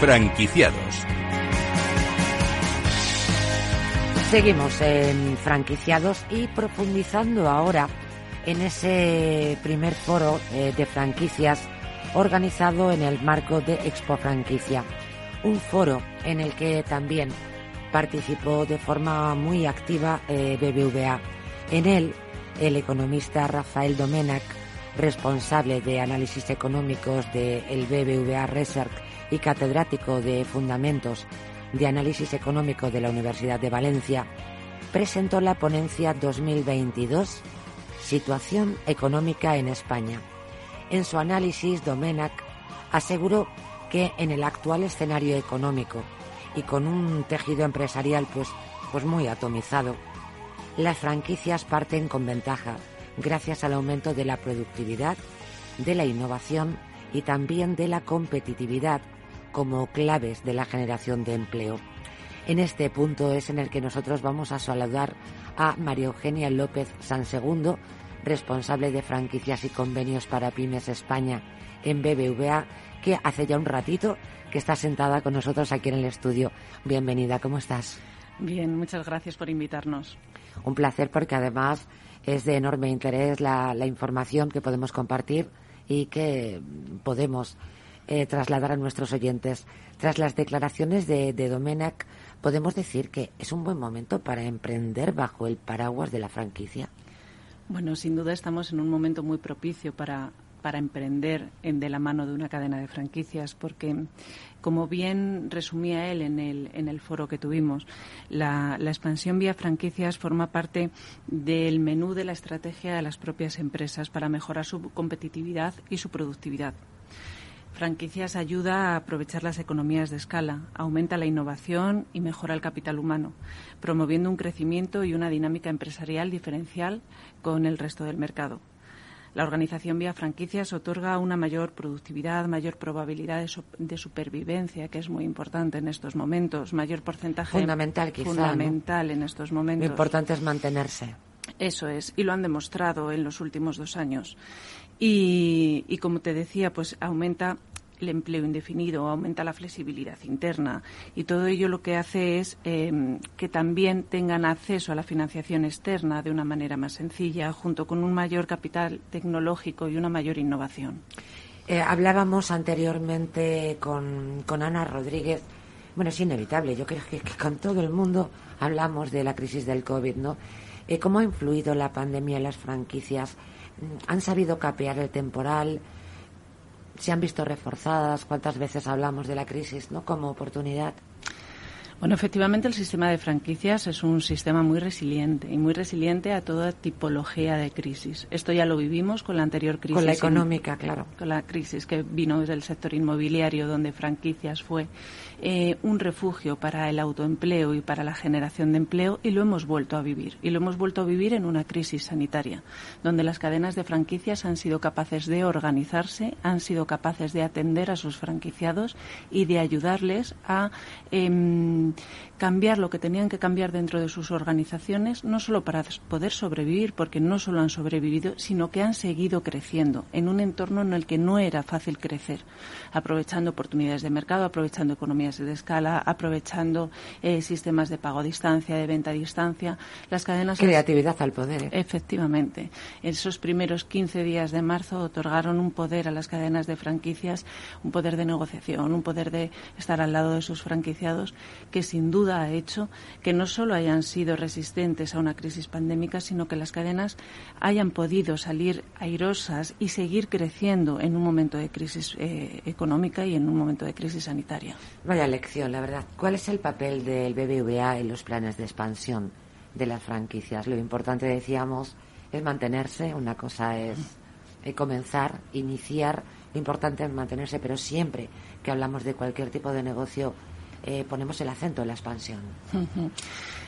Franquiciados. Seguimos en franquiciados y profundizando ahora en ese primer foro eh, de franquicias organizado en el marco de Expo Franquicia. Un foro en el que también participó de forma muy activa eh, BBVA. En él, el economista Rafael Domenac, responsable de análisis económicos del BBVA Research y catedrático de Fundamentos de Análisis Económico de la Universidad de Valencia, presentó la ponencia 2022 Situación económica en España. En su análisis, Domenac aseguró que en el actual escenario económico y con un tejido empresarial pues, pues muy atomizado, las franquicias parten con ventaja gracias al aumento de la productividad, de la innovación y también de la competitividad como claves de la generación de empleo. En este punto es en el que nosotros vamos a saludar a María Eugenia López Sansegundo, responsable de franquicias y convenios para Pymes España en BBVA, que hace ya un ratito que está sentada con nosotros aquí en el estudio. Bienvenida, ¿cómo estás? Bien, muchas gracias por invitarnos. Un placer porque además es de enorme interés la, la información que podemos compartir y que podemos eh, trasladar a nuestros oyentes. Tras las declaraciones de, Domenech, podemos decir que es un buen momento para emprender bajo el paraguas de la franquicia. Bueno, sin duda estamos en un momento muy propicio para, para emprender en, de la mano de una cadena de franquicias, porque, como bien resumía él en el, en el foro que tuvimos, la, expansión vía franquicias forma parte del menú de la estrategia de las propias empresas para mejorar su competitividad y su productividad. Franquicias ayuda a aprovechar las economías de escala, aumenta la innovación y mejora el capital humano, promoviendo un crecimiento y una dinámica empresarial diferencial con el resto del mercado. La organización vía franquicias otorga una mayor productividad, mayor probabilidad de, de supervivencia, que es muy importante en estos momentos, mayor porcentaje fundamental, quizá, fundamental ¿no? en estos momentos. Lo importante es mantenerse. Eso es, y lo han demostrado en los últimos dos años. Y, y, como te decía, pues aumenta el empleo indefinido, aumenta la flexibilidad interna y todo ello lo que hace es eh, que también tengan acceso a la financiación externa de una manera más sencilla, junto con un mayor capital tecnológico y una mayor innovación. Eh, hablábamos anteriormente con, con, Ana Rodríguez. Bueno, es inevitable. Yo creo que, que, con todo el mundo hablamos de la crisis del COVID, ¿no? Eh, ¿Cómo ha influido la pandemia en las franquicias? ¿Han sabido capear el temporal? se han visto reforzadas, cuántas veces hablamos de la crisis ¿no? como oportunidad. Bueno, efectivamente el sistema de franquicias es un sistema muy resiliente y muy resiliente a toda tipología de crisis. Esto ya lo vivimos con la anterior crisis. Con la económica, en, claro. Con la crisis que vino desde el sector inmobiliario, donde franquicias fue eh, un refugio para el autoempleo y para la generación de empleo y lo hemos vuelto a vivir. Y lo hemos vuelto a vivir en una crisis sanitaria, donde las cadenas de franquicias han sido capaces de organizarse, han sido capaces de atender a sus franquiciados y de ayudarles a. Eh, cambiar lo que tenían que cambiar dentro de sus organizaciones, no solo para poder sobrevivir, porque no solo han sobrevivido, sino que han seguido creciendo en un entorno en el que no era fácil crecer, aprovechando oportunidades de mercado, aprovechando economías de escala, aprovechando eh, sistemas de pago a distancia, de venta a distancia. Las cadenas. Creatividad al poder. ¿eh? Efectivamente. Esos primeros 15 días de marzo otorgaron un poder a las cadenas de franquicias, un poder de negociación, un poder de estar al lado de sus franquiciados que sin duda ha hecho que no solo hayan sido resistentes a una crisis pandémica, sino que las cadenas hayan podido salir airosas y seguir creciendo en un momento de crisis eh, económica y en un momento de crisis sanitaria. Vaya lección, la verdad. ¿Cuál es el papel del BBVA en los planes de expansión de las franquicias? Lo importante, decíamos, es mantenerse. Una cosa es eh, comenzar, iniciar. Lo importante es mantenerse, pero siempre que hablamos de cualquier tipo de negocio eh, ponemos el acento en la expansión.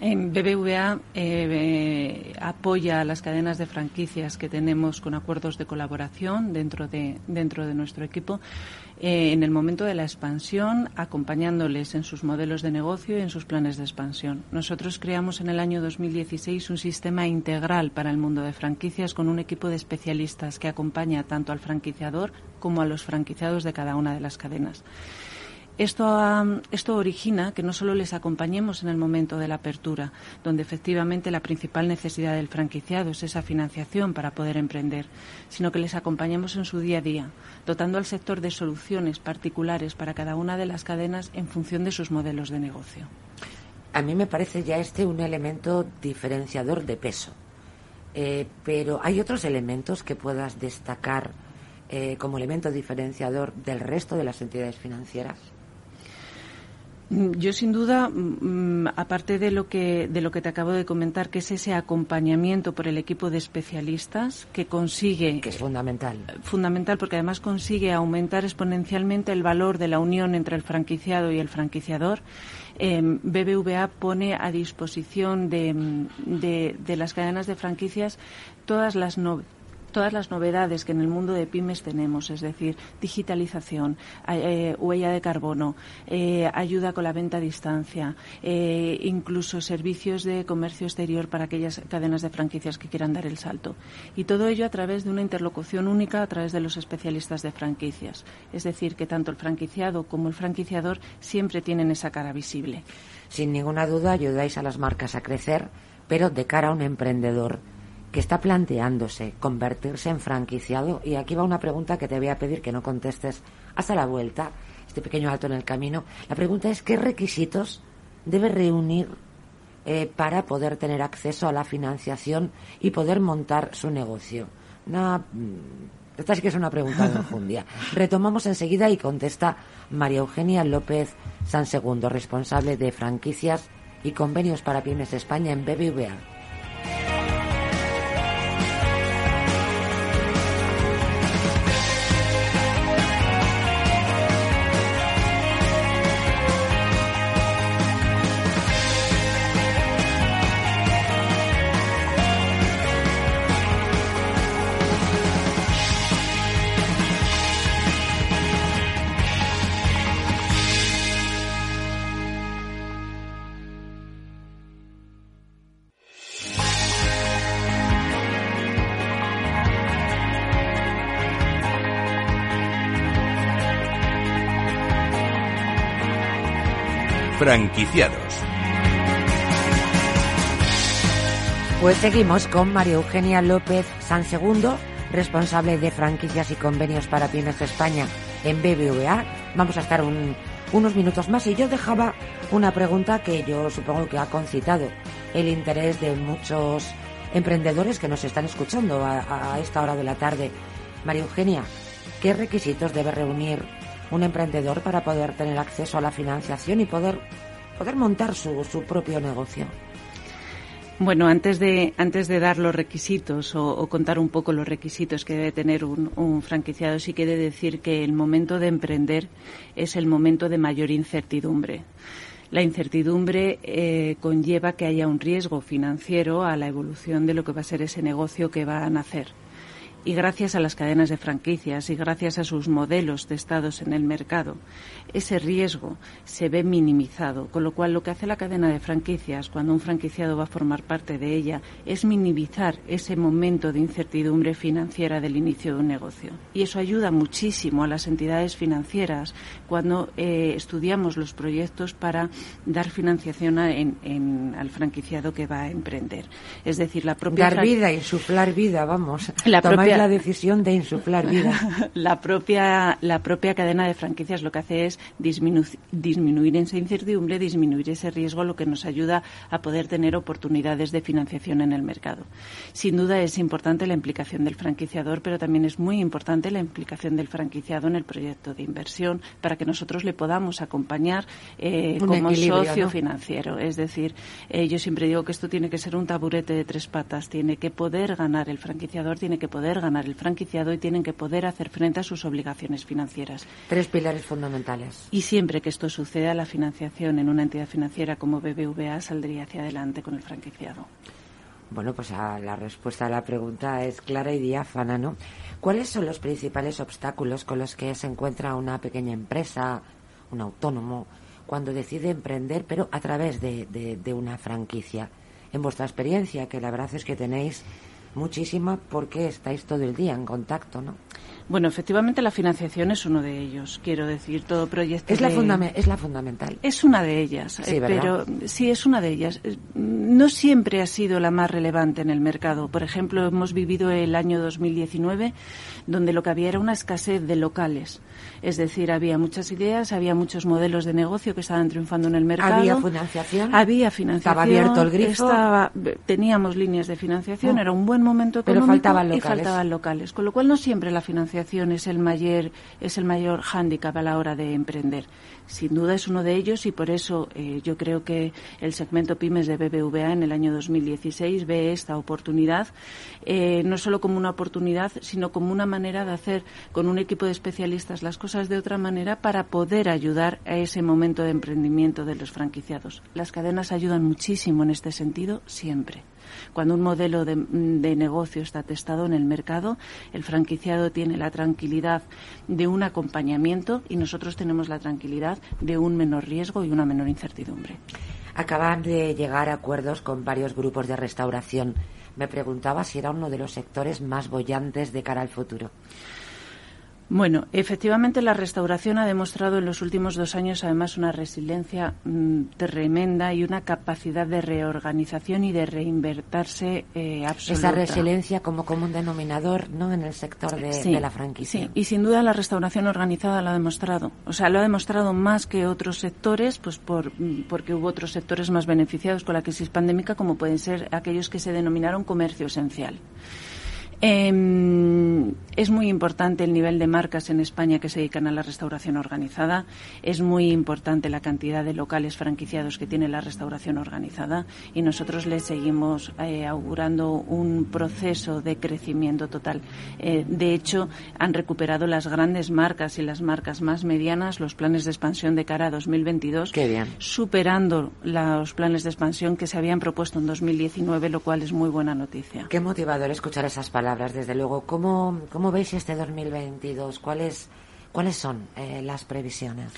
En BBVA eh, apoya a las cadenas de franquicias que tenemos con acuerdos de colaboración dentro de, dentro de nuestro equipo eh, en el momento de la expansión, acompañándoles en sus modelos de negocio y en sus planes de expansión. Nosotros creamos en el año 2016 un sistema integral para el mundo de franquicias con un equipo de especialistas que acompaña tanto al franquiciador como a los franquiciados de cada una de las cadenas. Esto, esto origina que no solo les acompañemos en el momento de la apertura, donde efectivamente la principal necesidad del franquiciado es esa financiación para poder emprender, sino que les acompañemos en su día a día, dotando al sector de soluciones particulares para cada una de las cadenas en función de sus modelos de negocio. A mí me parece ya este un elemento diferenciador de peso. Eh, pero hay otros elementos que puedas destacar eh, como elemento diferenciador del resto de las entidades financieras. Mm, yo sin duda, mm, aparte de lo que de lo que te acabo de comentar, que es ese acompañamiento por el equipo de especialistas que consigue que es fundamental, fundamental porque además consigue aumentar exponencialmente el valor de la unión entre el franquiciado y el franquiciador. Em, BBVA pone a disposición de, de, de las cadenas de franquicias todas las no, todas las novedades que en el mundo de pymes tenemos, es decir, digitalización, eh, huella de carbono, eh, ayuda con la venta a distancia, eh, incluso servicios de comercio exterior para aquellas cadenas de franquicias que quieran dar el salto. Y todo ello a través de una interlocución única a través de los especialistas de franquicias. Es decir, que tanto el franquiciado como el franquiciador siempre tienen esa cara visible. Sin ninguna duda ayudáis a las marcas a crecer, pero de cara a un emprendedor que está planteándose convertirse en franquiciado. Y aquí va una pregunta que te voy a pedir que no contestes hasta la vuelta, este pequeño alto en el camino. La pregunta es, ¿qué requisitos debe reunir eh, para poder tener acceso a la financiación y poder montar su negocio? Una, mm, esta sí que es una pregunta de. Retomamos enseguida y contesta María Eugenia López San Segundo, responsable de franquicias y convenios para pymes España en BBVA. Franquiciados. Pues seguimos con María Eugenia López San Segundo, responsable de franquicias y convenios para Pymes España en BBVA. Vamos a estar unos minutos más y yo dejaba una pregunta que yo supongo que ha concitado el interés de muchos emprendedores que nos están escuchando a esta hora de la tarde. María Eugenia, ¿qué requisitos debe reunir un emprendedor para poder tener acceso a la financiación y poder, poder montar su, su propio negocio. Bueno, antes de, antes de dar los requisitos o, contar un poco los requisitos que debe tener un, franquiciado, sí quiere decir que el momento de emprender es el momento de mayor incertidumbre. La incertidumbre eh, conlleva que haya un riesgo financiero a la evolución de lo que va a ser ese negocio que va a nacer y gracias a las cadenas de franquicias y gracias a sus modelos testados en el mercado, ese riesgo se ve minimizado, con lo cual lo que hace la cadena de franquicias cuando un franquiciado va a formar parte de ella es minimizar ese momento de incertidumbre financiera del inicio de un negocio. Y eso ayuda muchísimo a las entidades financieras cuando eh, estudiamos los proyectos para dar financiación al franquiciado que va a emprender. Es decir, la propia... Dar vida, insuflar vida, vamos. La la decisión de insuflar vida. la, propia, la propia cadena de franquicias lo que hace es disminuir esa incertidumbre, disminuir ese riesgo, lo que nos ayuda a poder tener oportunidades de financiación en el mercado. Sin duda es importante la implicación del franquiciador, pero también es muy importante la implicación del franquiciado en el proyecto de inversión para que nosotros le podamos acompañar eh, como socio financiero. Es decir, eh, yo siempre digo que esto tiene que ser un taburete de tres patas, tiene que poder ganar el franquiciador, tiene que poder ganar el franquiciado y tienen que poder hacer frente a sus obligaciones financieras. Tres pilares fundamentales. Y siempre que esto suceda, la financiación en una entidad financiera como BBVA saldría hacia adelante con el franquiciado. Bueno, pues la respuesta a la pregunta es clara y diáfana, ¿no? ¿Cuáles son los principales obstáculos con los que se encuentra una pequeña empresa, un autónomo, cuando decide emprender, pero a través de, de una franquicia? En vuestra experiencia, que la verdad es que tenéis muchísima porque estáis todo el día en contacto, ¿no? Bueno, efectivamente la financiación es uno de ellos. Quiero decir, todo proyecto. Es, la, es la fundamental. Es una de ellas. Sí, pero sí, es una de ellas. No siempre ha sido la más relevante en el mercado. Por ejemplo, hemos vivido el año 2019 donde lo que había era una escasez de locales. Es decir, había muchas ideas, había muchos modelos de negocio que estaban triunfando en el mercado. ¿Había financiación? Había financiación. Estaba abierto el grifo. teníamos líneas de financiación, oh. era un buen momento económico Pero faltaban locales. y faltaban locales. Con lo cual no siempre la financiación es el mayor, es el mayor hándicap a la hora de emprender. Sin duda es uno de ellos y por eso eh, yo creo que el segmento pymes de BBVA en el año 2016 ve esta oportunidad eh, no solo como una oportunidad, sino como una manera de hacer con un equipo de especialistas las cosas de otra manera para poder ayudar a ese momento de emprendimiento de los franquiciados. Las cadenas ayudan muchísimo en este sentido siempre. Cuando un modelo de, negocio está testado en el mercado, el franquiciado tiene la tranquilidad de un acompañamiento y nosotros tenemos la tranquilidad de un menor riesgo y una menor incertidumbre. Acaban de llegar a acuerdos con varios grupos de restauración me preguntaba si era uno de los sectores más bollantes de cara al futuro. Bueno, efectivamente la restauración ha demostrado en los últimos dos años además una resiliencia mm, tremenda y una capacidad de reorganización y de reinvertirse eh, absoluta. Esa resiliencia como común denominador ¿no? en el sector de, la franquicia. Sí, y sin duda la restauración organizada lo ha demostrado. O sea, lo ha demostrado más que otros sectores, pues por, mm, porque hubo otros sectores más beneficiados con la crisis pandémica, como pueden ser aquellos que se denominaron comercio esencial. Eh, es muy importante el nivel de marcas en España que se dedican a la restauración organizada. Es muy importante la cantidad de locales franquiciados que tiene la restauración organizada y nosotros les seguimos eh, augurando un proceso de crecimiento total. Eh, de hecho, han recuperado las grandes marcas y las marcas más medianas los planes de expansión de cara a 2022, superando los planes de expansión que se habían propuesto en 2019, lo cual es muy buena noticia. Qué motivador escuchar esas palabras desde luego. ¿Cómo, cómo veis este 2022? ¿Cuáles, cuáles son eh, las previsiones?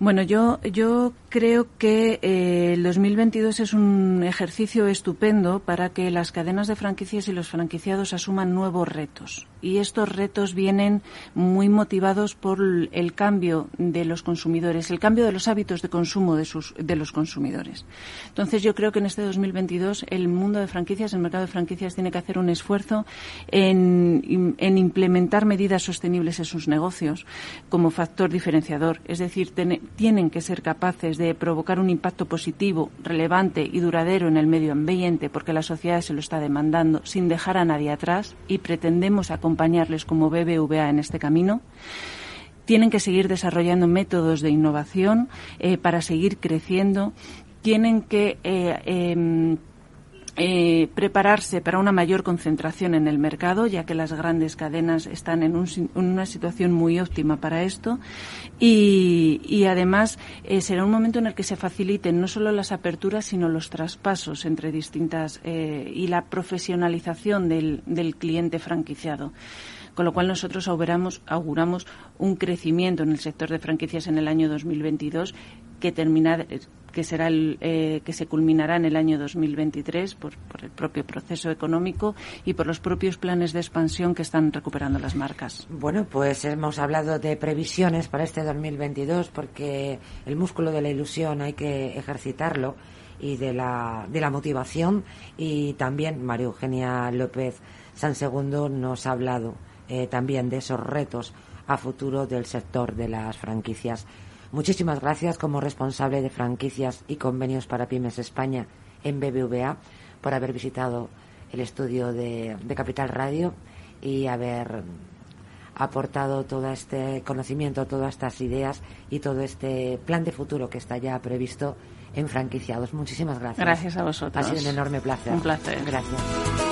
Bueno, yo, yo creo que eh, el 2022 es un ejercicio estupendo para que las cadenas de franquicias y los franquiciados asuman nuevos retos. Y estos retos vienen muy motivados por el cambio de los consumidores, el cambio de los hábitos de consumo de, sus, de los consumidores. Entonces, yo creo que en este 2022 el mundo de franquicias, el mercado de franquicias, tiene que hacer un esfuerzo en, en implementar medidas sostenibles en sus negocios como factor diferenciador. Es decir, tener tienen que ser capaces de provocar un impacto positivo, relevante y duradero en el medio ambiente, porque la sociedad se lo está demandando, sin dejar a nadie atrás, y pretendemos acompañarles como BBVA en este camino tienen que seguir desarrollando métodos de innovación eh, para seguir creciendo, tienen que eh, em, eh, prepararse para una mayor concentración en el mercado, ya que las grandes cadenas están en, una situación muy óptima para esto. Y, además eh, será un momento en el que se faciliten no solo las aperturas, sino los traspasos entre distintas eh, y la profesionalización del, del cliente franquiciado con lo cual nosotros auguramos, un crecimiento en el sector de franquicias en el año 2022 que termina que será el, eh, que se culminará en el año 2023 por, por, el propio proceso económico y por los propios planes de expansión que están recuperando las marcas. Bueno, pues hemos hablado de previsiones para este 2022 porque el músculo de la ilusión hay que ejercitarlo y de la, de la motivación y también María Eugenia López San Segundo nos ha hablado eh, también de esos retos a futuro del sector de las franquicias. Muchísimas gracias como responsable de franquicias y convenios para Pymes España en BBVA por haber visitado el estudio de, Capital Radio y haber aportado todo este conocimiento, todas estas ideas y todo este plan de futuro que está ya previsto en franquiciados. Muchísimas gracias. Gracias a vosotros. Ha sido un enorme placer. Un placer. Gracias.